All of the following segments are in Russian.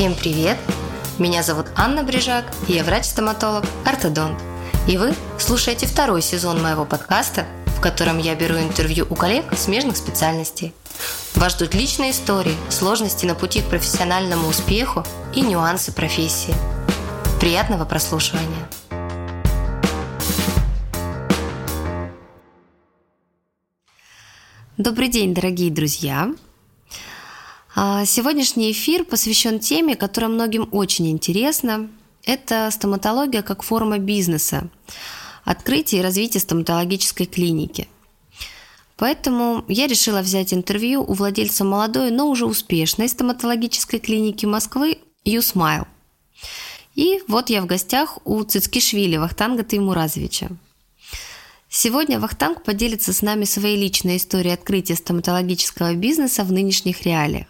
Всем привет! Меня зовут Анна Брижак, я врач-стоматолог, ортодонт. И вы слушаете второй сезон моего подкаста, в котором я беру интервью у коллег смежных специальностей. Вас ждут личные истории, сложности на пути к профессиональному успеху и нюансы профессии. Приятного прослушивания! Добрый день, дорогие друзья! А, сегодняшний эфир посвящен теме, которая многим очень интересна. Это стоматология как форма бизнеса, открытие и развитие стоматологической клиники. Поэтому я решила взять интервью у владельца молодой, но уже успешной стоматологической клиники Москвы YouSmile. И вот я в гостях у Цицкишвили Вахтанга Таймуразовича. Сегодня Вахтанг поделится с нами своей личной историей открытия стоматологического бизнеса в нынешних реалиях.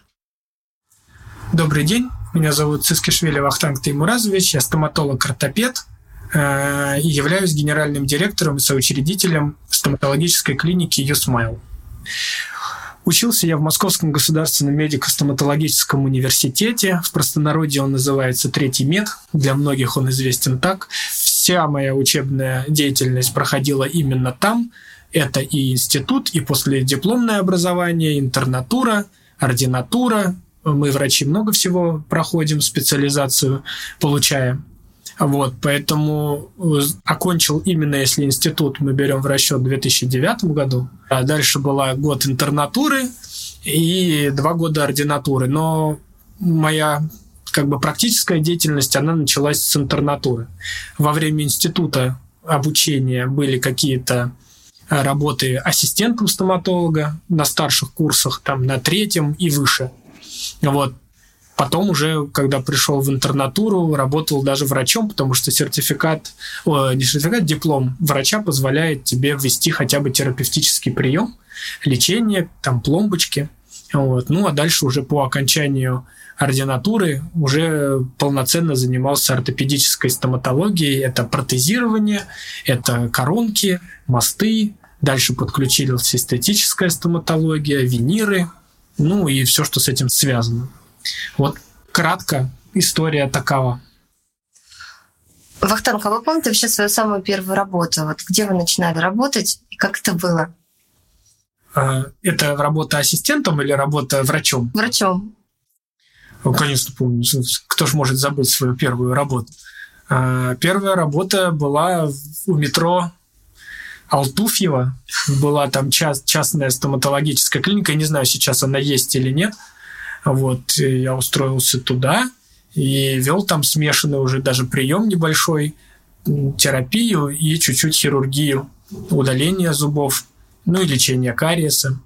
Добрый день, меня зовут Цискишвили Вахтанг Таймуразович, я стоматолог-ортопед э, и являюсь генеральным директором и соучредителем стоматологической клиники «Юсмайл». Учился я в Московском государственном медико-стоматологическом университете. В простонародье он называется «Третий мед». Для многих он известен так. Вся моя учебная деятельность проходила именно там. Это и институт, и последипломное образование, интернатура, ординатура, мы, врачи, много всего проходим, специализацию получаем. Вот, поэтому э, окончил именно, если институт мы берем в расчет в 2009 году. А дальше была год интернатуры и два года ординатуры. Но моя как бы практическая деятельность, она началась с интернатуры. Во время института обучения были какие-то работы ассистентом стоматолога на старших курсах, там на третьем и выше. Вот. Потом уже, когда пришел в интернатуру, работал даже врачом, потому что сертификат, о, не сертификат, диплом врача позволяет тебе ввести хотя бы терапевтический прием, лечение, там пломбочки. Вот. Ну а дальше уже по окончанию ординатуры уже полноценно занимался ортопедической стоматологией. Это протезирование, это коронки, мосты. Дальше подключилась эстетическая стоматология, виниры, ну и все, что с этим связано. Вот кратко история такова. Вахтанг, а вы помните вообще свою самую первую работу? Вот где вы начинали работать и как это было? А, это работа ассистентом или работа врачом? Врачом. Ну, конечно, помню. Кто же может забыть свою первую работу? А, первая работа была у метро Алтуфьева. Была там част, частная стоматологическая клиника. Не знаю, сейчас она есть или нет. Вот, я устроился туда и вел там смешанный уже даже прием небольшой, терапию и чуть-чуть хирургию, удаление зубов, ну и лечение кариеса.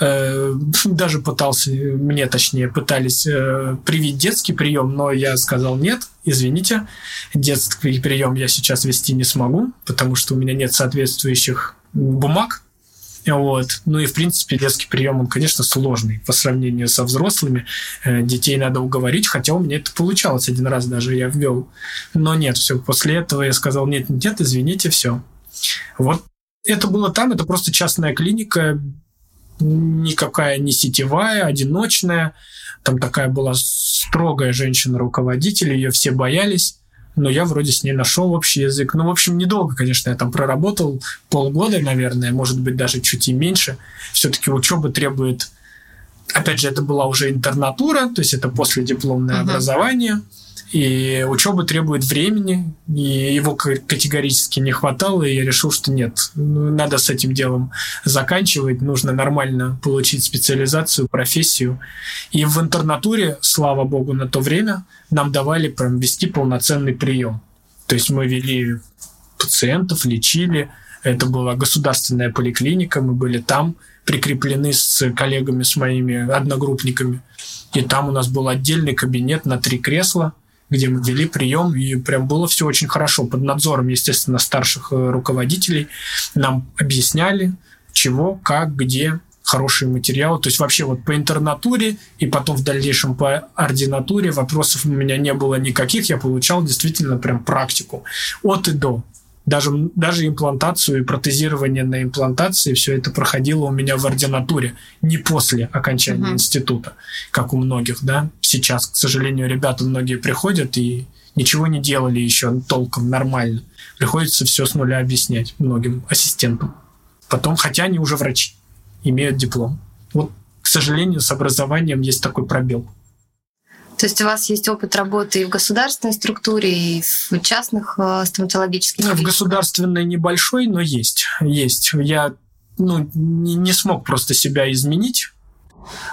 Э, даже пытался, мне точнее, пытались э, привить детский прием, но я сказал нет, извините, детский прием я сейчас вести не смогу, потому что у меня нет соответствующих бумаг. Вот. Ну и, в принципе, детский прием, он, конечно, сложный по сравнению со взрослыми. Э, детей надо уговорить, хотя у меня это получалось один раз даже я ввел. Но нет, все, после этого я сказал, нет, нет, извините, все. Вот это было там, это просто частная клиника, никакая не сетевая, одиночная. Там такая была строгая женщина-руководитель, ее все боялись. Но я вроде с ней нашел общий язык. Ну, в общем, недолго, конечно, я там проработал, полгода, наверное, может быть, даже чуть и меньше. Все-таки учеба требует... Опять же, это была уже интернатура, то есть это после дипломное uh-huh. образование. И учеба требует времени, и его категорически не хватало, и я решил, что нет, ну, надо с этим делом заканчивать, нужно нормально получить специализацию, профессию. И в интернатуре, слава богу, на то время нам давали прям вести полноценный прием. То есть мы вели пациентов, лечили, это была государственная поликлиника, мы были там, прикреплены с коллегами, с моими одногруппниками. И там у нас был отдельный кабинет на три кресла – где мы вели прием, и прям было все очень хорошо. Под надзором, естественно, старших э, руководителей нам объясняли, чего, как, где, хорошие материалы. То есть вообще вот по интернатуре и потом в дальнейшем по ординатуре вопросов у меня не было никаких. Я получал действительно прям практику от и до. Даже, даже имплантацию и протезирование на имплантации, все это проходило у меня в ординатуре, не после окончания uh-huh. института, как у многих, да. Сейчас, к сожалению, ребята многие приходят и ничего не делали еще толком нормально. Приходится все с нуля объяснять многим ассистентам. Потом, хотя они уже врачи, имеют диплом. Вот, к сожалению, с образованием есть такой пробел. То есть у вас есть опыт работы и в государственной структуре, и в частных э, стоматологических? В государственной небольшой, но есть. Есть. Я ну, не, не смог просто себя изменить.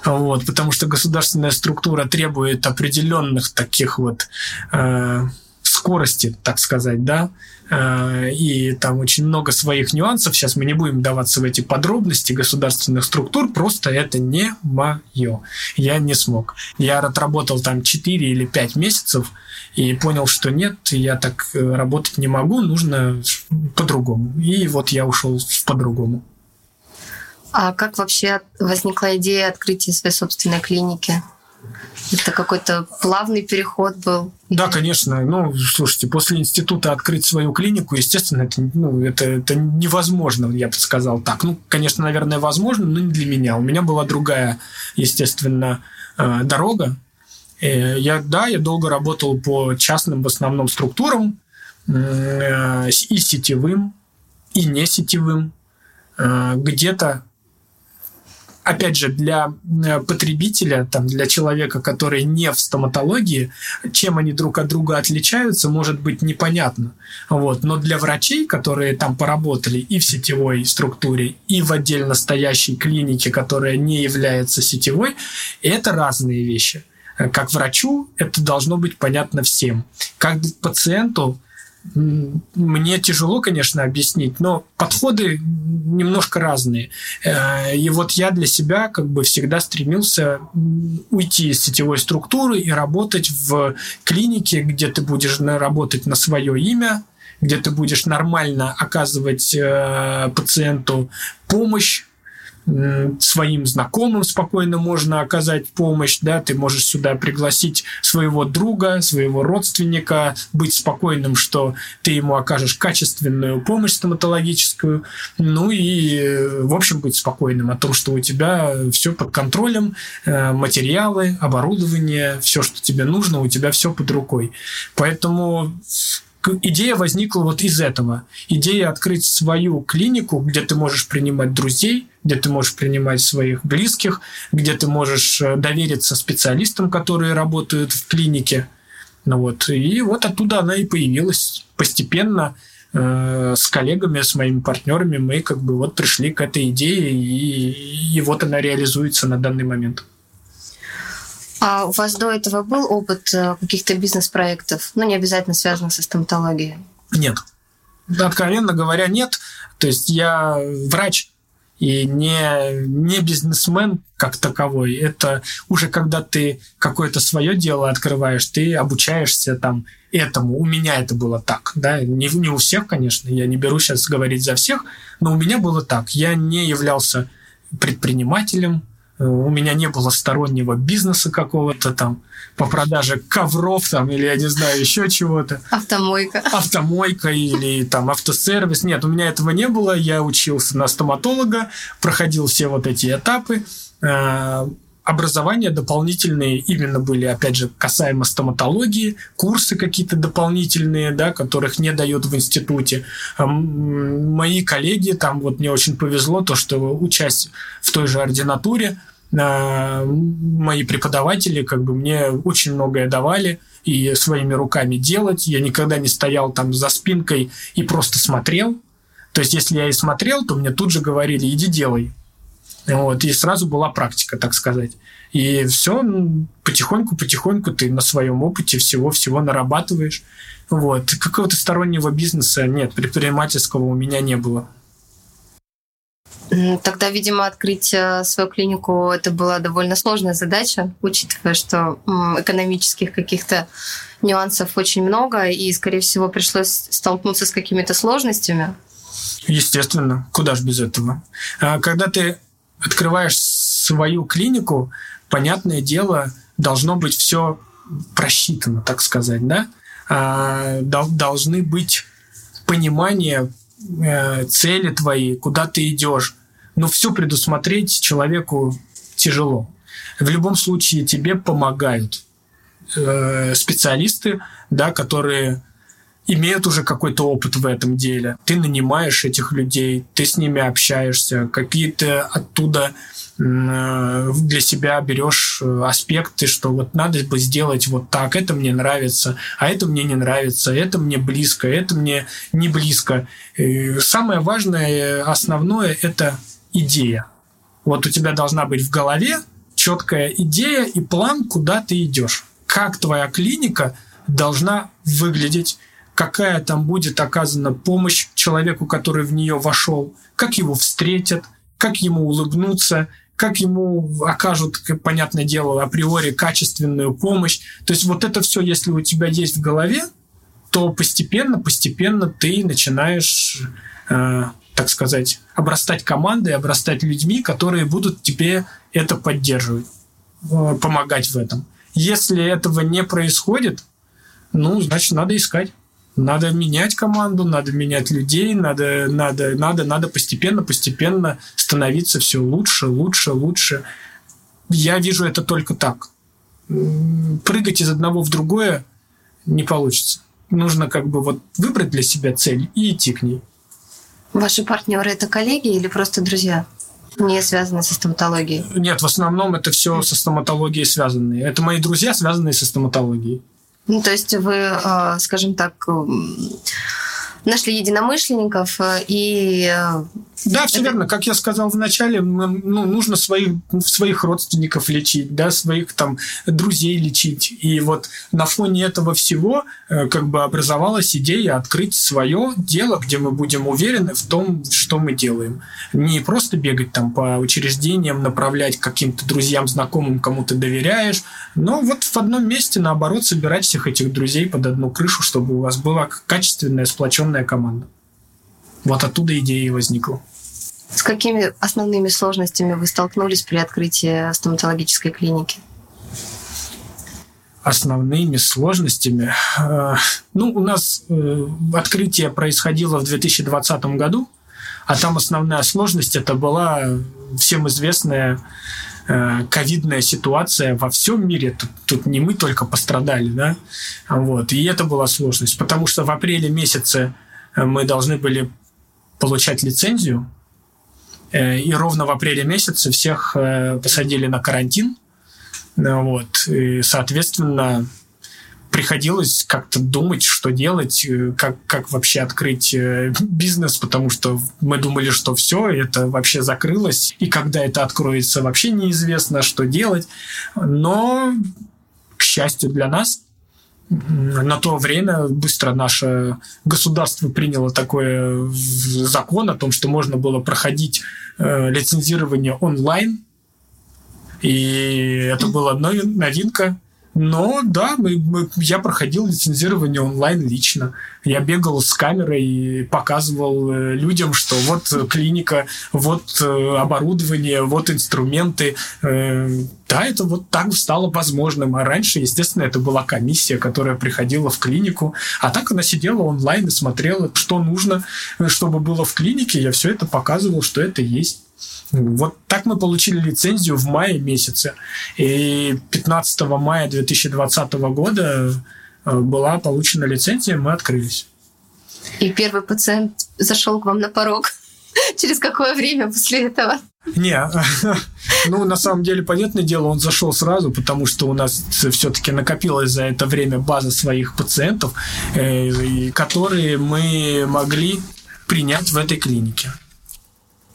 Вот, потому что государственная структура требует определенных таких вот э, скорости, так сказать, да, и там очень много своих нюансов. Сейчас мы не будем даваться в эти подробности государственных структур, просто это не мое. Я не смог. Я отработал там 4 или 5 месяцев и понял, что нет, я так э, работать не могу, нужно по-другому. И вот я ушел по-другому. А как вообще возникла идея открытия своей собственной клиники? Это какой-то плавный переход был? Да, конечно. Ну, слушайте, после института открыть свою клинику, естественно, это, ну, это, это невозможно, я бы сказал так. Ну, конечно, наверное, возможно, но не для меня. У меня была другая, естественно, э, дорога. Э, я, да, я долго работал по частным в основном структурам, э, и сетевым, и не сетевым. Где-то опять же, для э, потребителя, там, для человека, который не в стоматологии, чем они друг от друга отличаются, может быть непонятно. Вот. Но для врачей, которые там поработали и в сетевой структуре, и в отдельно стоящей клинике, которая не является сетевой, это разные вещи. Как врачу это должно быть понятно всем. Как пациенту мне тяжело, конечно, объяснить, но подходы немножко разные. Э, и вот я для себя как бы всегда стремился уйти из сетевой структуры и работать в клинике, где ты будешь работать на свое имя, где ты будешь нормально оказывать э, пациенту помощь, своим знакомым спокойно можно оказать помощь, да, ты можешь сюда пригласить своего друга, своего родственника, быть спокойным, что ты ему окажешь качественную помощь стоматологическую, ну и, в общем, быть спокойным о том, что у тебя все под контролем, э, материалы, оборудование, все, что тебе нужно, у тебя все под рукой. Поэтому идея возникла вот из этого. Идея открыть свою клинику, где ты можешь принимать друзей, где ты можешь принимать своих близких, где ты можешь э, довериться специалистам, которые работают в клинике. Ну вот. И вот оттуда она и появилась постепенно э, с коллегами, с моими партнерами мы как бы вот пришли к этой идее, и, и вот она реализуется на данный момент. А у вас до этого был опыт э, каких-то бизнес-проектов, ну, не обязательно связанных со стоматологией? Нет. Откровенно говоря, нет. То есть я врач, и не, не бизнесмен как таковой. Это уже когда ты какое-то свое дело открываешь, ты обучаешься там этому. У меня это было так, да, не, не у всех, конечно, я не беру сейчас говорить за всех, но у меня было так. Я не являлся предпринимателем, у меня не было стороннего бизнеса какого-то там по продаже ковров там или я не знаю еще чего-то. Автомойка. Автомойка или там автосервис. Нет, у меня этого не было. Я учился на стоматолога, проходил все вот эти этапы. Образования дополнительные именно были, опять же, касаемо стоматологии, курсы какие-то дополнительные, да, которых не дают в институте. Мои коллеги, там вот мне очень повезло, то, что участь в той же ординатуре, мои преподаватели как бы мне очень многое давали и своими руками делать. Я никогда не стоял там за спинкой и просто смотрел. То есть, если я и смотрел, то мне тут же говорили, иди делай. Вот, и сразу была практика, так сказать. И все потихоньку-потихоньку ты на своем опыте всего-всего нарабатываешь. Вот. Какого-то стороннего бизнеса нет, предпринимательского у меня не было. Тогда, видимо, открыть э, свою клинику это была довольно сложная задача, учитывая, что экономических каких-то нюансов очень много, и, скорее всего, пришлось столкнуться с какими-то сложностями. Естественно, куда же без этого. А когда ты открываешь свою клинику, понятное дело, должно быть все просчитано, так сказать, да? А, должны быть понимание э, цели твоей, куда ты идешь. Но все предусмотреть человеку тяжело. В любом случае тебе помогают э, специалисты, да, которые имеют уже какой-то опыт в этом деле. Ты нанимаешь этих людей, ты с ними общаешься, какие-то оттуда э, для себя берешь э, аспекты, что вот надо бы сделать вот так, это мне нравится, а это мне не нравится, это мне близко, это мне не близко. И самое важное, основное – это идея. Вот у тебя должна быть в голове четкая идея и план, куда ты идешь. Как твоя клиника должна выглядеть, какая там будет оказана помощь человеку, который в нее вошел, как его встретят, как ему улыбнуться, как ему окажут, понятное дело, априори качественную помощь. То есть вот это все, если у тебя есть в голове, то постепенно, постепенно ты начинаешь, э, так сказать, обрастать командой, обрастать людьми, которые будут тебе это поддерживать, э, помогать в этом. Если этого не происходит, ну, значит, надо искать. Надо менять команду, надо менять людей, надо, надо, надо, надо постепенно, постепенно становиться все лучше, лучше, лучше. Я вижу это только так. Прыгать из одного в другое не получится. Нужно как бы вот выбрать для себя цель и идти к ней. Ваши партнеры это коллеги или просто друзья? Не связаны со стоматологией? Нет, в основном это все со стоматологией связанные. Это мои друзья, связанные со стоматологией. Ну, то есть вы, а, скажем так, нашли единомышленников э, и... Да, все это... верно. Как я сказал в начале, ну, нужно своих, своих родственников лечить, да, своих там друзей лечить. И вот на фоне этого всего э, как бы образовалась идея открыть свое дело, где мы будем уверены в том, что мы делаем. Не просто бегать там по учреждениям, направлять каким-то друзьям, знакомым, кому ты доверяешь, но вот в одном месте, наоборот, собирать всех этих друзей под одну крышу, чтобы у вас была качественная, сплоченная команда. Вот оттуда идея и возникла. С какими основными сложностями вы столкнулись при открытии стоматологической клиники? Основными сложностями. Э, ну, у нас э, открытие происходило в 2020 году, а там основная сложность это была всем известная э, ковидная ситуация во всем мире. Тут, тут не мы только пострадали, да. Вот. И это была сложность, потому что в апреле месяце мы должны были получать лицензию, и ровно в апреле месяце всех посадили на карантин. Вот. И, соответственно, приходилось как-то думать, что делать, э, как, как вообще открыть э, бизнес, потому что мы думали, что все, это вообще закрылось, и когда это откроется, вообще неизвестно, что делать. Но, к счастью для нас, на то время быстро наше государство приняло такой э, закон о том, что можно было проходить лицензирование онлайн. И это была новинка. Но да, мы, мы, я проходил лицензирование онлайн лично. Я бегал с камерой и показывал э, людям, что вот клиника, вот э, оборудование, вот инструменты. Э, да, это вот так стало возможным. А раньше, естественно, это была комиссия, которая приходила в клинику. А так она сидела онлайн и смотрела, что нужно, чтобы было в клинике. Я все это показывал, что это есть. Вот так мы получили лицензию в мае месяце. И 15 мая 2020 года э, была получена лицензия, мы открылись. И первый пациент зашел к вам на порог. Через какое время после этого? Не, ну на самом деле, понятное дело, он зашел сразу, потому что у нас все-таки накопилась за это время база своих пациентов, э, которые мы могли принять в этой клинике.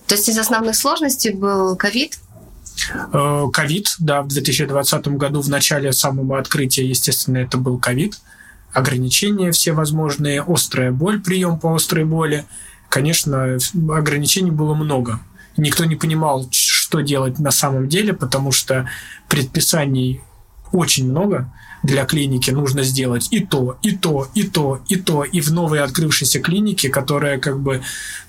То есть из основных сложностей был ковид? Э, ковид, да, в 2020 году в начале самого открытия, естественно, это был ковид. Ограничения все возможные, острая боль, прием по острой боли. Конечно, ограничений было много. Никто не понимал, что делать на самом деле, потому что предписаний очень много для клиники нужно сделать и то, и то, и то, и то, и в новой открывшейся клинике, которая как бы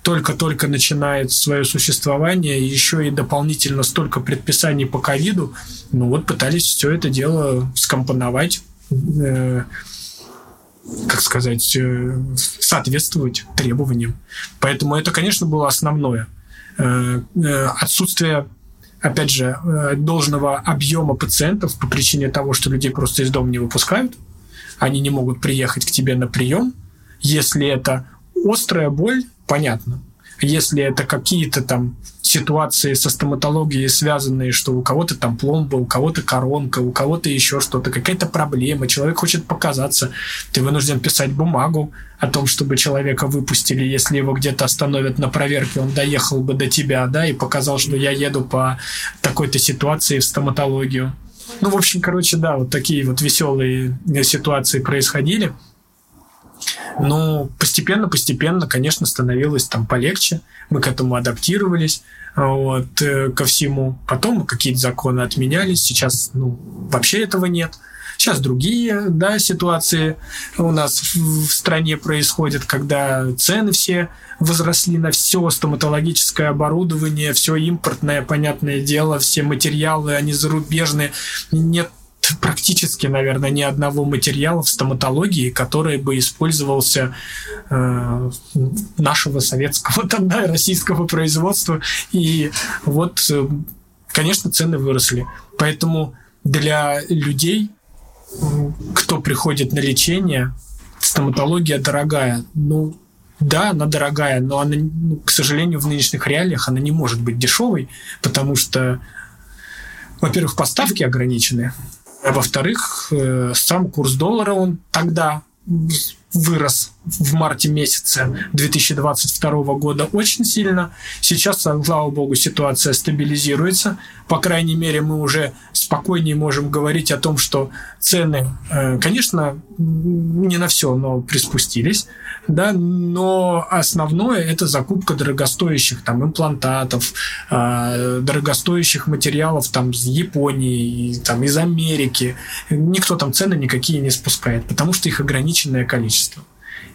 только-только начинает свое существование, еще и дополнительно столько предписаний по ковиду, ну вот пытались все это дело скомпоновать. Э, как сказать, э, соответствовать требованиям. Поэтому это, конечно, было основное. Э, отсутствие опять же, должного объема пациентов по причине того, что людей просто из дома не выпускают. Они не могут приехать к тебе на прием. Если это острая боль, понятно. Если это какие-то там ситуации со стоматологией связанные, что у кого-то там пломба, у кого-то коронка, у кого-то еще что-то, какая-то проблема, человек хочет показаться, ты вынужден писать бумагу о том, чтобы человека выпустили, если его где-то остановят на проверке, он доехал бы до тебя, да, и показал, что я еду по такой-то ситуации в стоматологию. Ну, в общем, короче, да, вот такие вот веселые ситуации происходили. Но постепенно-постепенно, конечно, становилось там полегче. Мы к этому адаптировались вот, э, ко всему. Потом какие-то законы отменялись. Сейчас ну, вообще этого нет. Сейчас другие да, ситуации у нас в стране происходят, когда цены все возросли на все стоматологическое оборудование, все импортное, понятное дело, все материалы, они зарубежные. Нет практически, наверное, ни одного материала в стоматологии, который бы использовался э, нашего советского тогда российского производства. И вот, э, конечно, цены выросли. Поэтому для людей, кто приходит на лечение, стоматология дорогая. Ну, да, она дорогая, но она, ну, к сожалению, в нынешних реалиях она не может быть дешевой, потому что, во-первых, поставки ограничены, а во-вторых, э, сам курс доллара, он тогда вырос в марте месяце 2022 года очень сильно. Сейчас, слава богу, ситуация стабилизируется. По крайней мере, мы уже спокойнее можем говорить о том, что цены, э, конечно, не на все, но приспустились, да, но основное это закупка дорогостоящих там имплантатов, э, дорогостоящих материалов там из Японии, там из Америки. Никто там цены никакие не спускает, потому что их ограниченное количество.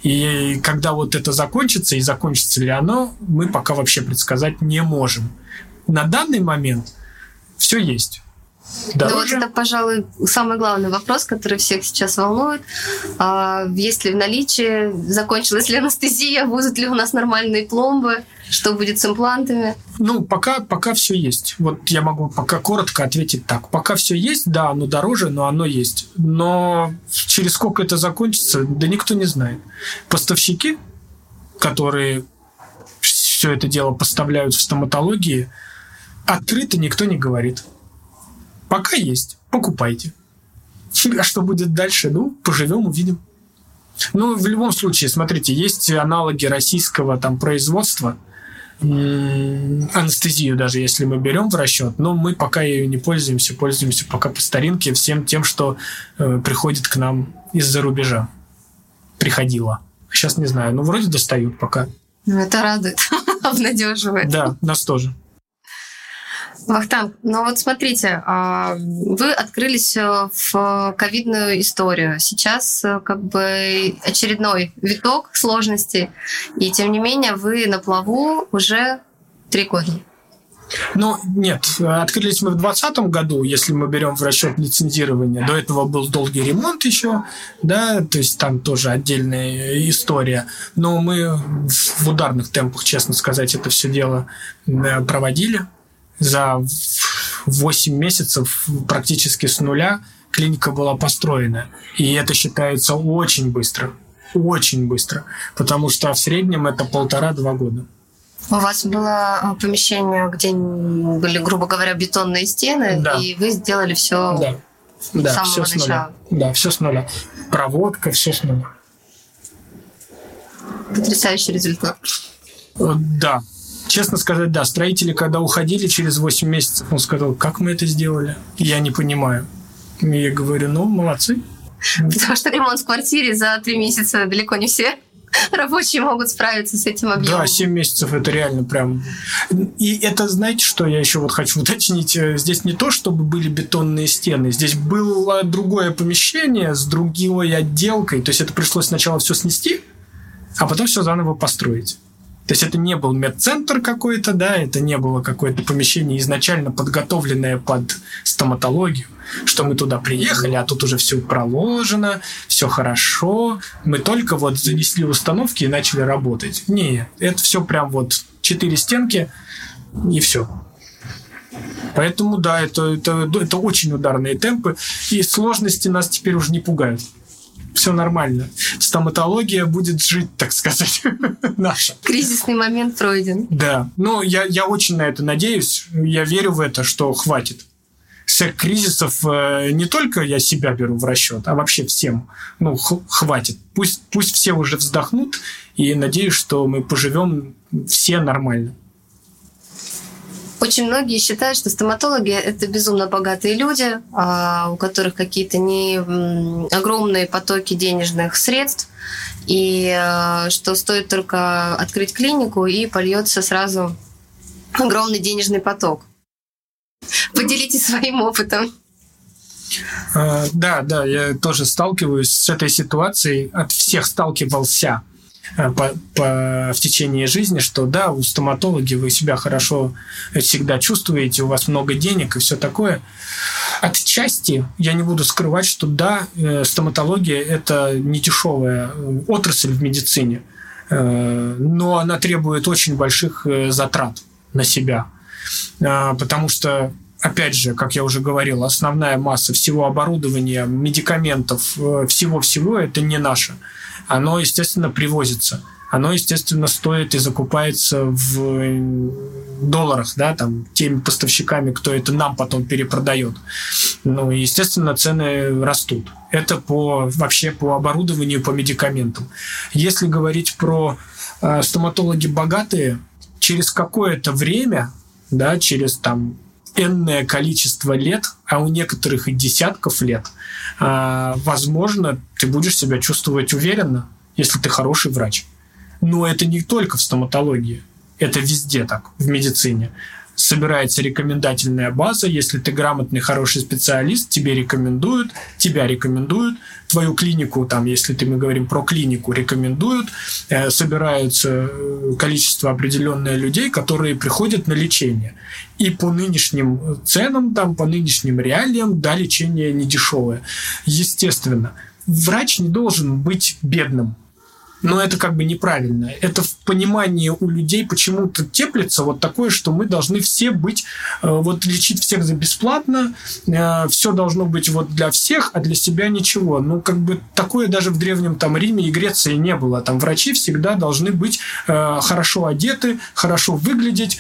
И когда вот это закончится, и закончится ли оно, мы пока вообще предсказать не можем. На данный момент все есть. Дороже? Ну вот это, пожалуй, самый главный вопрос, который всех сейчас волнует. А, есть ли в наличии, закончилась ли анестезия, будут ли у нас нормальные пломбы, что будет с имплантами? Ну, пока, пока все есть. Вот я могу пока коротко ответить так. Пока все есть, да, оно дороже, но оно есть. Но через сколько это закончится, да никто не знает. Поставщики, которые все это дело поставляют в стоматологии, открыто никто не говорит. Пока есть, покупайте. А что будет дальше? Ну, поживем, увидим. Ну, в любом случае, смотрите, есть аналоги российского там производства, анестезию даже, если мы берем в расчет, но мы пока ее не пользуемся, пользуемся пока по старинке всем тем, что э, приходит к нам из-за рубежа. Приходило. Сейчас не знаю, ну вроде достают пока. Ну, это радует, обнадеживает. Да, нас тоже. Вахтанг, ну вот смотрите, а, вы открылись э, в ковидную историю. Сейчас э, как бы очередной виток сложностей, и тем не менее вы на плаву уже три года. Ну, нет, открылись мы в 2020 году, если мы берем в расчет лицензирование. До этого был долгий ремонт еще, да, то есть там тоже отдельная история. Но мы в ударных темпах, честно сказать, это все дело э, проводили за 8 месяцев практически с нуля клиника была построена. И это считается очень быстро. Очень быстро. Потому что в среднем это полтора-два года. У вас было а, помещение, где были, грубо говоря, бетонные стены, да. и вы сделали все да. с да, самого все начала. С нуля. Да, все с нуля. Проводка, все с нуля. Потрясающий результат. Э, да, Честно сказать, да, строители, когда уходили через 8 месяцев, он сказал, как мы это сделали? Я не понимаю. И я говорю, ну, молодцы. Потому что ремонт в квартире за 3 месяца далеко не все рабочие могут справиться с этим объемом. Да, 7 месяцев это реально прям... И это, знаете, что я еще вот хочу уточнить? Здесь не то, чтобы были бетонные стены, здесь было другое помещение с другой отделкой. То есть это пришлось сначала все снести, а потом все заново построить. То есть это не был медцентр какой-то, да, это не было какое-то помещение изначально подготовленное под стоматологию, что мы туда приехали, а тут уже все проложено, все хорошо, мы только вот занесли установки и начали работать. Нет, это все прям вот четыре стенки и все. Поэтому, да, это, это, это очень ударные темпы, и сложности нас теперь уже не пугают все нормально. Стоматология будет жить, так сказать, наша. Кризисный момент пройден. Да. Ну, я, я очень на это надеюсь. Я верю в это, что хватит. Всех кризисов э, не только я себя беру в расчет, а вообще всем. Ну, хватит. Пусть, пусть все уже вздохнут, и надеюсь, что мы поживем все нормально. Очень многие считают, что стоматологи – это безумно богатые люди, а, у которых какие-то не огромные потоки денежных средств, и а, что стоит только открыть клинику, и польется сразу огромный денежный поток. Поделитесь своим опытом. А, да, да, я тоже сталкиваюсь с этой ситуацией. От всех сталкивался. Э, по, по, в течение жизни, что да, у стоматологи вы себя хорошо всегда чувствуете, у вас много денег и все такое. Отчасти я не буду скрывать, что да, э, стоматология это не дешевая отрасль в медицине, э, но она требует очень больших затрат на себя, потому что опять же, как я уже говорил, основная масса всего оборудования, медикаментов, всего-всего это не наше оно, естественно, привозится. Оно, естественно, стоит и закупается в долларах, да, там, теми поставщиками, кто это нам потом перепродает. Ну, естественно, цены растут. Это по, вообще по оборудованию, по медикаментам. Если говорить про э, стоматологи богатые, через какое-то время, да, через там энное количество лет, а у некоторых и десятков лет, а, возможно, ты будешь себя чувствовать уверенно, если ты хороший врач. Но это не только в стоматологии, это везде так, в медицине собирается рекомендательная база. Если ты грамотный, хороший специалист, тебе рекомендуют, тебя рекомендуют, твою клинику, там, если ты, мы говорим про клинику, рекомендуют, э, собирается э, количество определенное людей, которые приходят на лечение. И по нынешним ценам, там, по нынешним реалиям, да, лечение не дешевое. Естественно, врач не должен быть бедным но это как бы неправильно. Это в понимании у людей почему-то теплится вот такое, что мы должны все быть, э, вот лечить всех за бесплатно, э, все должно быть вот для всех, а для себя ничего. Ну, как бы такое даже в Древнем там Риме и Греции не было. Там врачи всегда должны быть э, хорошо одеты, хорошо выглядеть,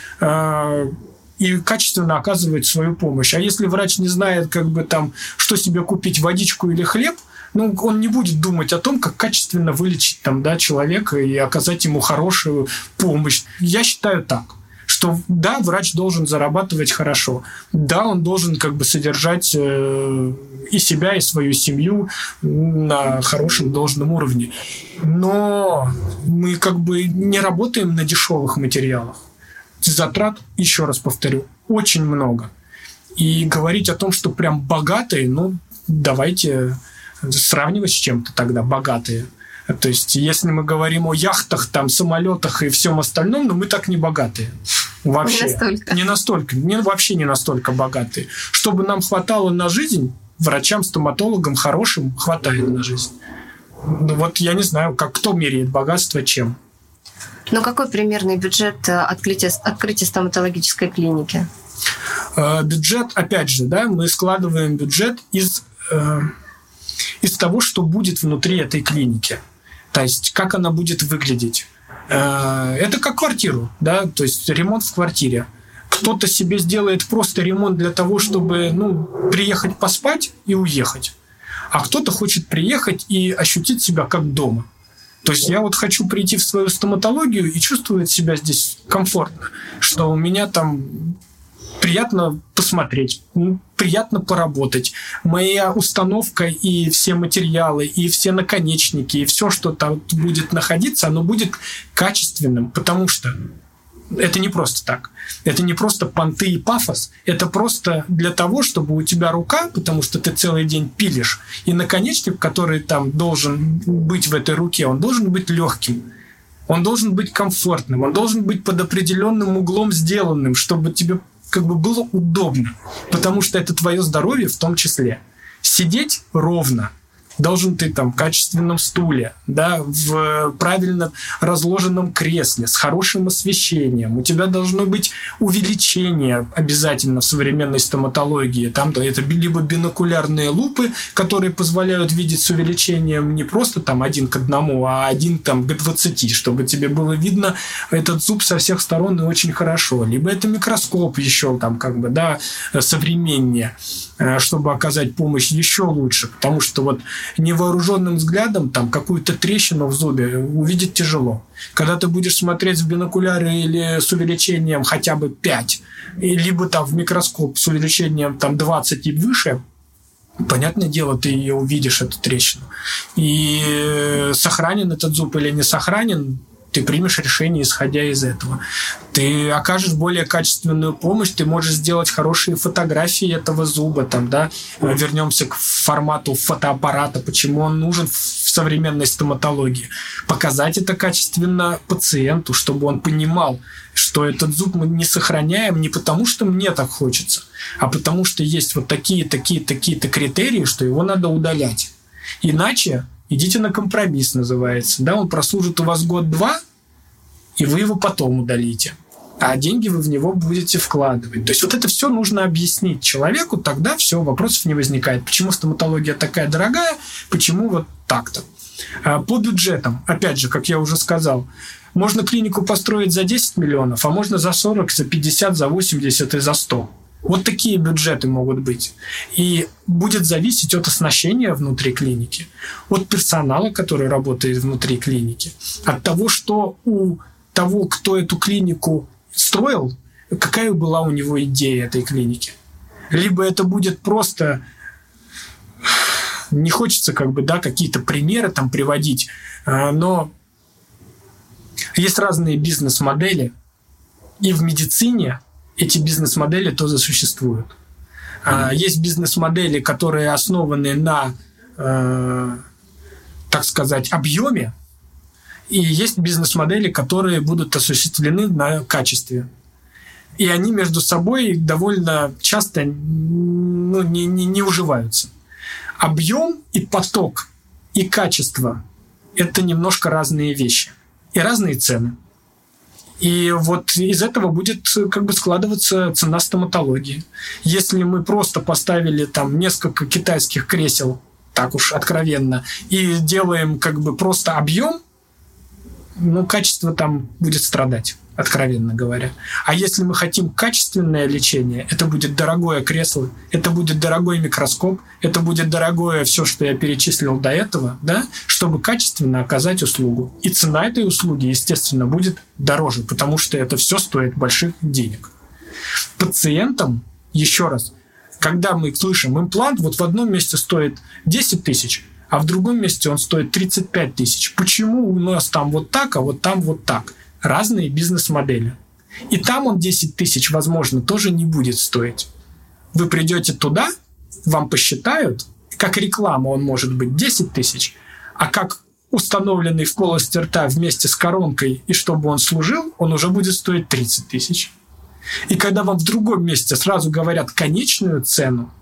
и качественно оказывать свою помощь. А если врач не знает, как бы там, что себе купить, водичку или хлеб – ну, он не будет думать о том, как качественно вылечить там, да, человека и оказать ему хорошую помощь. Я считаю так что да, врач должен зарабатывать хорошо, да, он должен как бы содержать э, и себя, и свою семью на хорошем должном уровне. Но мы как бы не работаем на дешевых материалах. Затрат, еще раз повторю, очень много. И говорить о том, что прям богатые, ну, давайте сравнивать с чем-то тогда богатые. То есть, если мы говорим о яхтах, там, самолетах и всем остальном, но ну, мы так не богатые. Вообще. Не настолько. Не настолько. Не, вообще не настолько богатые. Чтобы нам хватало на жизнь, врачам, стоматологам хорошим хватает на жизнь. Ну, вот я не знаю, как кто меряет богатство чем. Ну, какой примерный бюджет э, открытия, открытия стоматологической клиники? Э, бюджет, опять же, да, мы складываем бюджет из э, из того, что будет внутри этой клиники. То есть, как она будет выглядеть. Э, это как квартиру, да, то есть ремонт в квартире. Кто-то себе сделает просто ремонт для того, чтобы ну, приехать поспать и уехать. А кто-то хочет приехать и ощутить себя как дома. То есть я вот хочу прийти в свою стоматологию и чувствовать себя здесь комфортно, что у меня там приятно посмотреть, приятно поработать. Моя установка и все материалы, и все наконечники, и все, что там будет находиться, оно будет качественным, потому что это не просто так. Это не просто понты и пафос. Это просто для того, чтобы у тебя рука, потому что ты целый день пилишь, и наконечник, который там должен быть в этой руке, он должен быть легким. Он должен быть комфортным, он должен быть под определенным углом сделанным, чтобы тебе как бы было удобно, потому что это твое здоровье в том числе. Сидеть ровно – должен ты там в качественном стуле, да, в правильно разложенном кресле, с хорошим освещением. У тебя должно быть увеличение обязательно в современной стоматологии. Там да, это либо бинокулярные лупы, которые позволяют видеть с увеличением не просто там один к одному, а один там к 20, чтобы тебе было видно этот зуб со всех сторон и очень хорошо. Либо это микроскоп еще там как бы, да, современнее. Э, чтобы оказать помощь еще лучше, потому что вот невооруженным взглядом там какую-то трещину в зубе увидеть тяжело. Когда ты будешь смотреть в бинокуляры или с увеличением хотя бы 5, либо там в микроскоп с увеличением там 20 и выше, понятное дело, ты ее увидишь, эту трещину. И э, сохранен этот зуб или не сохранен, ты примешь решение, исходя из этого. Ты окажешь более качественную помощь, ты можешь сделать хорошие фотографии этого зуба, там, да, вернемся к формату фотоаппарата, почему он нужен в современной стоматологии. Показать это качественно пациенту, чтобы он понимал, что этот зуб мы не сохраняем не потому, что мне так хочется, а потому что есть вот такие, такие, такие-то критерии, что его надо удалять. Иначе идите на компромисс, называется. Да, он прослужит у вас год-два, и вы его потом удалите. А деньги вы в него будете вкладывать. То есть вот это все нужно объяснить человеку, тогда все, вопросов не возникает. Почему стоматология такая дорогая, почему вот так-то. А, по бюджетам, опять же, как я уже сказал, можно клинику построить за 10 миллионов, а можно за 40, за 50, за 80 и за 100. Вот такие бюджеты могут быть. И будет зависеть от оснащения внутри клиники, от персонала, который работает внутри клиники, от того, что у того, кто эту клинику строил, какая была у него идея этой клиники. Либо это будет просто не хочется как бы, да, какие-то примеры там приводить, а, но есть разные бизнес-модели, и в медицине эти бизнес-модели тоже существуют. Mm-hmm. Есть бизнес-модели, которые основаны на, э, так сказать, объеме, и есть бизнес-модели, которые будут осуществлены на качестве. И они между собой довольно часто ну, не, не, не уживаются. Объем и поток и качество – это немножко разные вещи. И разные цены. И вот из этого будет как бы складываться цена стоматологии. Если мы просто поставили там несколько китайских кресел, так уж откровенно, и делаем как бы просто объем, ну, качество там будет страдать откровенно говоря. А если мы хотим качественное лечение, это будет дорогое кресло, это будет дорогой микроскоп, это будет дорогое все, что я перечислил до этого, да, чтобы качественно оказать услугу. И цена этой услуги, естественно, будет дороже, потому что это все стоит больших денег. Пациентам, еще раз, когда мы слышим имплант, вот в одном месте стоит 10 тысяч, а в другом месте он стоит 35 тысяч. Почему у нас там вот так, а вот там вот так? Разные бизнес-модели. И там он 10 тысяч, возможно, тоже не будет стоить. Вы придете туда, вам посчитают, как реклама он может быть 10 тысяч, а как установленный в полости рта вместе с коронкой, и чтобы он служил, он уже будет стоить 30 тысяч. И когда вам в другом месте сразу говорят конечную цену,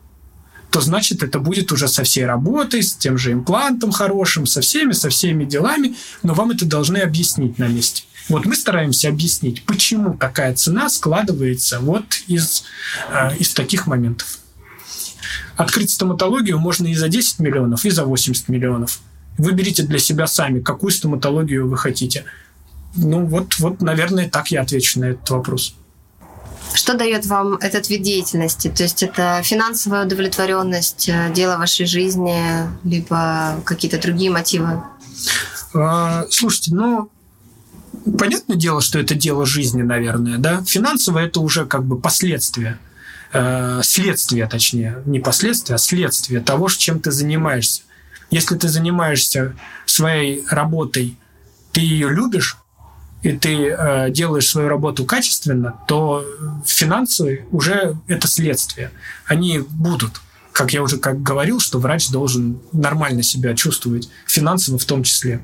то значит это будет уже со всей работой, с тем же имплантом хорошим, со всеми, со всеми делами, но вам это должны объяснить на месте. Вот мы стараемся объяснить, почему такая цена складывается вот из, э, из таких моментов. Открыть стоматологию можно и за 10 миллионов, и за 80 миллионов. Выберите для себя сами, какую стоматологию вы хотите. Ну вот, вот, наверное, так я отвечу на этот вопрос. Что дает вам этот вид деятельности? То есть это финансовая удовлетворенность, э, дело вашей жизни, либо какие-то другие мотивы? А, слушайте, ну, понятное дело, что это дело жизни, наверное, да. Финансово это уже как бы последствия, э, следствие, точнее, не последствия, а следствие того, чем ты занимаешься. Если ты занимаешься своей работой, ты ее любишь, и ты э, делаешь свою работу качественно, то финансы уже это следствие. Они будут. Как я уже как говорил, что врач должен нормально себя чувствовать, финансово в том числе.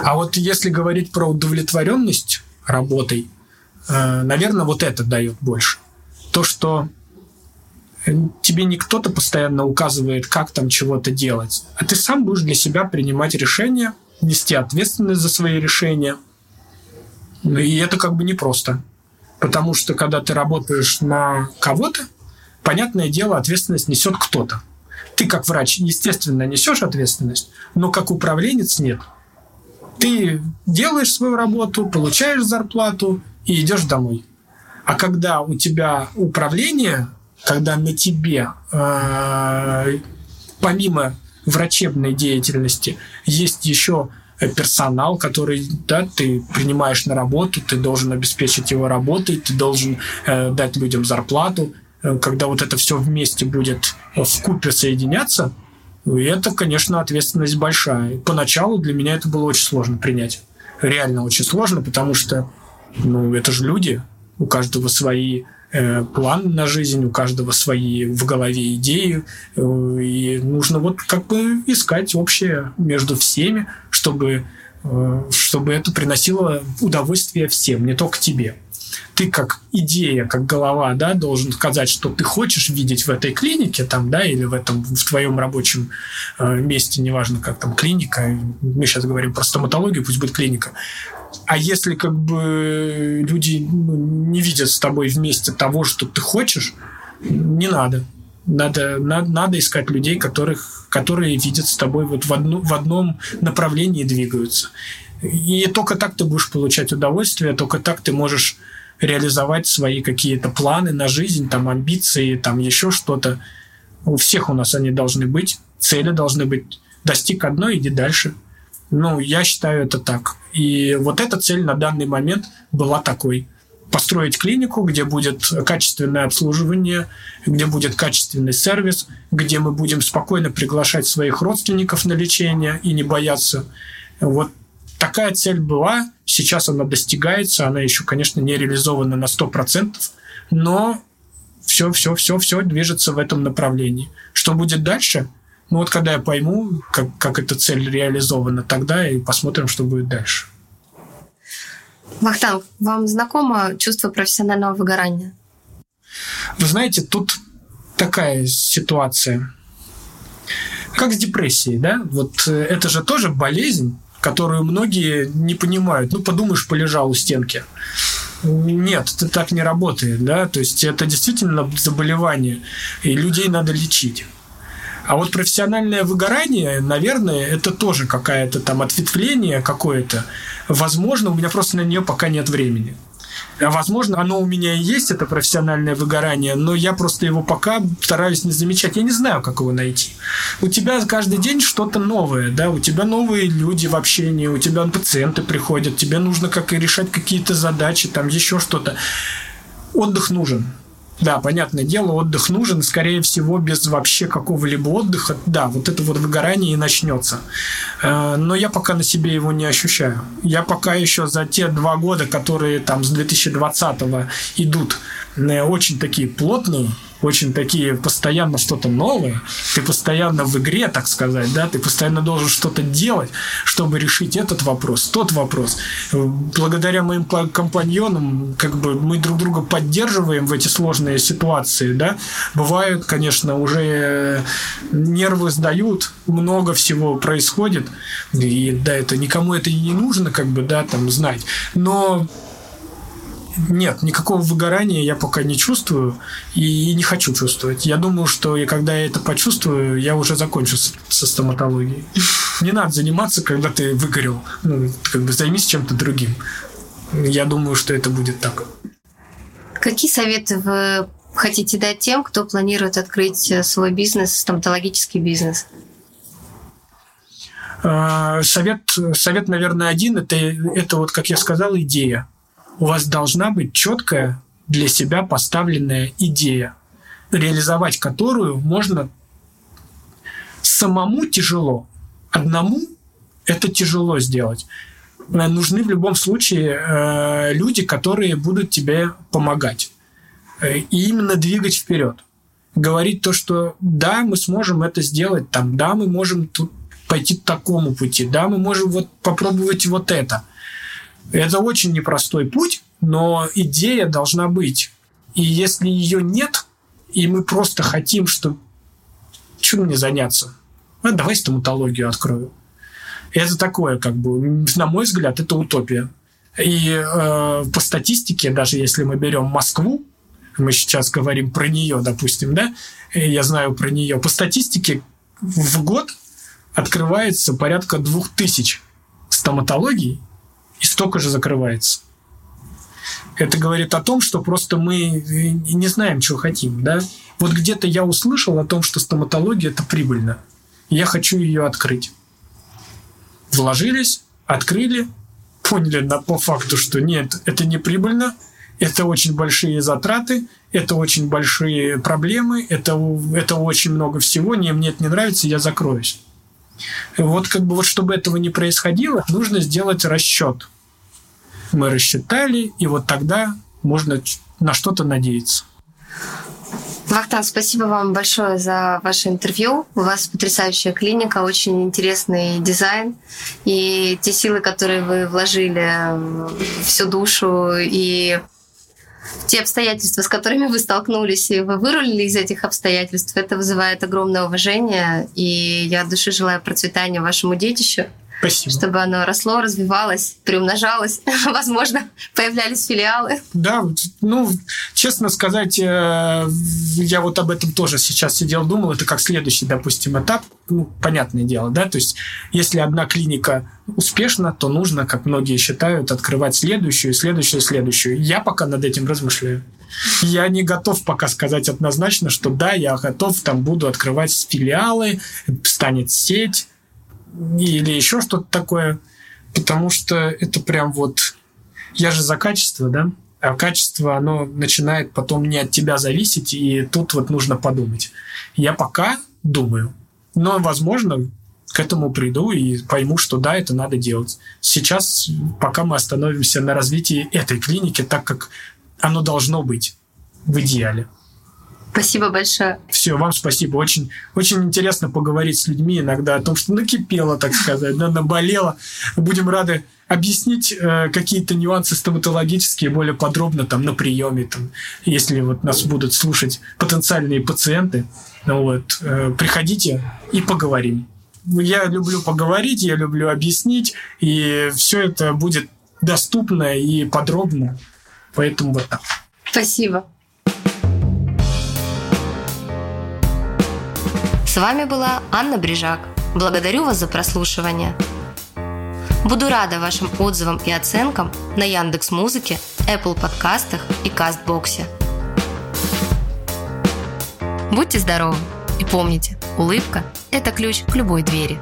А вот если говорить про удовлетворенность работой, э, наверное, вот это дает больше. То, что тебе не кто-то постоянно указывает, как там чего-то делать, а ты сам будешь для себя принимать решения, нести ответственность за свои решения. И это как бы непросто. Потому что когда ты работаешь на кого-то, понятное дело, ответственность несет кто-то. Ты как врач, естественно, несешь ответственность, но как управленец нет. Ты делаешь свою работу, получаешь зарплату и идешь домой. А когда у тебя управление когда на тебе э, помимо врачебной деятельности есть еще персонал, который да, ты принимаешь на работу, ты должен обеспечить его работой, ты должен э, дать людям зарплату. Э, когда вот это все вместе будет в купе соединяться, это, конечно, ответственность большая. Поначалу для меня это было очень сложно принять. Реально очень сложно, потому что ну, это же люди, у каждого свои Э, план на жизнь, у каждого свои в голове идеи, э, и нужно вот как бы искать общее между всеми, чтобы, чтобы это приносило удовольствие всем, не только тебе. Ты как идея, как голова, да, должен сказать, что ты хочешь видеть в этой клинике, там, да, или в этом, в твоем рабочем месте, неважно, как там клиника, мы сейчас говорим про стоматологию, пусть будет клиника, а если как бы люди ну, не видят с тобой вместе того, что ты хочешь, не надо. Надо, надо, надо искать людей, которых, которые видят с тобой вот в, одну, в одном направлении двигаются. И только так ты будешь получать удовольствие, только так ты можешь реализовать свои какие-то планы на жизнь, там амбиции, там еще что-то. У всех у нас они должны быть, цели должны быть. Достиг одной, иди дальше. Ну, я считаю это так. И вот эта цель на данный момент была такой построить клинику, где будет качественное обслуживание, где будет качественный сервис, где мы будем спокойно приглашать своих родственников на лечение и не бояться. Вот такая цель была, сейчас она достигается, она еще, конечно, не реализована на 100%, но все, все, все, все движется в этом направлении. Что будет дальше – ну вот когда я пойму, как, как эта цель реализована, тогда и посмотрим, что будет дальше. Вахтанг, вам знакомо чувство профессионального выгорания? Вы знаете, тут такая ситуация. Как с депрессией, да? Вот э, это же тоже болезнь, которую многие не понимают. Ну, подумаешь, полежал у стенки. Нет, это так не работает, да? То есть это действительно заболевание, и людей надо лечить. А вот профессиональное выгорание, наверное, это тоже какая-то там ответвление какое-то. Возможно, у меня просто на нее пока нет времени. А возможно, оно у меня и есть, это профессиональное выгорание, но я просто его пока стараюсь не замечать. Я не знаю, как его найти. У тебя каждый день что-то новое, да, у тебя новые люди в общении, у тебя пациенты приходят, тебе нужно как и решать какие-то задачи, там еще что-то. Отдых нужен. Да, понятное дело, отдых нужен, скорее всего, без вообще какого-либо отдыха, да, вот это вот выгорание и начнется. Э, но я пока на себе его не ощущаю. Я пока еще за те два года, которые там с 2020 идут, очень такие плотные, очень такие постоянно что-то новое, ты постоянно в игре, так сказать, да, ты постоянно должен что-то делать, чтобы решить этот вопрос, тот вопрос. Благодаря моим компаньонам, как бы мы друг друга поддерживаем в эти сложные ситуации, да. Бывают, конечно, уже э, нервы сдают, много всего происходит, и да, это никому это и не нужно, как бы, да, там знать. Но нет, никакого выгорания я пока не чувствую и не хочу чувствовать. Я думаю, что и когда я это почувствую, я уже закончу со стоматологией. Не надо заниматься, когда ты выгорел. Ну, как бы займись чем-то другим. Я думаю, что это будет так. Какие советы вы хотите дать тем, кто планирует открыть свой бизнес, стоматологический бизнес? А, совет, совет, наверное, один это, это вот, как я сказал, идея у вас должна быть четкая для себя поставленная идея, реализовать которую можно самому тяжело, одному это тяжело сделать. Э, нужны в любом случае э, люди, которые будут тебе помогать э, и именно двигать вперед. Говорить то, что да, мы сможем это сделать, там, да, мы можем тут пойти к такому пути, да, мы можем вот попробовать вот это. Это очень непростой путь, но идея должна быть. И если ее нет, и мы просто хотим, что чем мне заняться? А давай стоматологию открою. Это такое, как бы, на мой взгляд, это утопия. И э, по статистике, даже если мы берем Москву, мы сейчас говорим про нее, допустим, да, я знаю про нее, по статистике в год открывается порядка двух тысяч стоматологий, и столько же закрывается. Это говорит о том, что просто мы не знаем, чего хотим, да. Вот где-то я услышал о том, что стоматология это прибыльно. Я хочу ее открыть. Вложились, открыли, поняли на, по факту, что нет, это не прибыльно, это очень большие затраты, это очень большие проблемы, это, это очень много всего, не, мне это не нравится, я закроюсь. Вот как бы вот чтобы этого не происходило, нужно сделать расчет. Мы рассчитали, и вот тогда можно на что-то надеяться. Вахтан, спасибо вам большое за ваше интервью. У вас потрясающая клиника, очень интересный дизайн. И те силы, которые вы вложили всю душу и те обстоятельства, с которыми вы столкнулись, и вы вырулили из этих обстоятельств, это вызывает огромное уважение. И я от души желаю процветания вашему детищу. Спасибо. Чтобы оно росло, развивалось, приумножалось. Возможно, появлялись филиалы. Да, ну, честно сказать, э, я вот об этом тоже сейчас сидел, думал, это как следующий, допустим, этап. Ну, понятное дело, да, то есть если одна клиника успешна, то нужно, как многие считают, открывать следующую, следующую, следующую. Я пока над этим размышляю. Я не готов пока сказать однозначно, что да, я готов, там буду открывать филиалы, станет сеть, или еще что-то такое, потому что это прям вот... Я же за качество, да? А качество, оно начинает потом не от тебя зависеть, и тут вот нужно подумать. Я пока думаю, но, возможно, к этому приду и пойму, что да, это надо делать. Сейчас, пока мы остановимся на развитии этой клиники, так как оно должно быть в идеале. Спасибо большое. Все, вам спасибо. Очень, очень интересно поговорить с людьми иногда о том, что накипело, так сказать, да, наболело. Будем рады объяснить э, какие-то нюансы стоматологические более подробно там на приеме, там, если вот нас будут слушать потенциальные пациенты. Ну, вот, э, приходите и поговорим. Я люблю поговорить, я люблю объяснить, и все это будет доступно и подробно. Поэтому вот так. Спасибо. С вами была Анна Брижак. Благодарю вас за прослушивание. Буду рада вашим отзывам и оценкам на Яндекс Музыке, Apple подкастах и Кастбоксе. Будьте здоровы и помните, улыбка – это ключ к любой двери.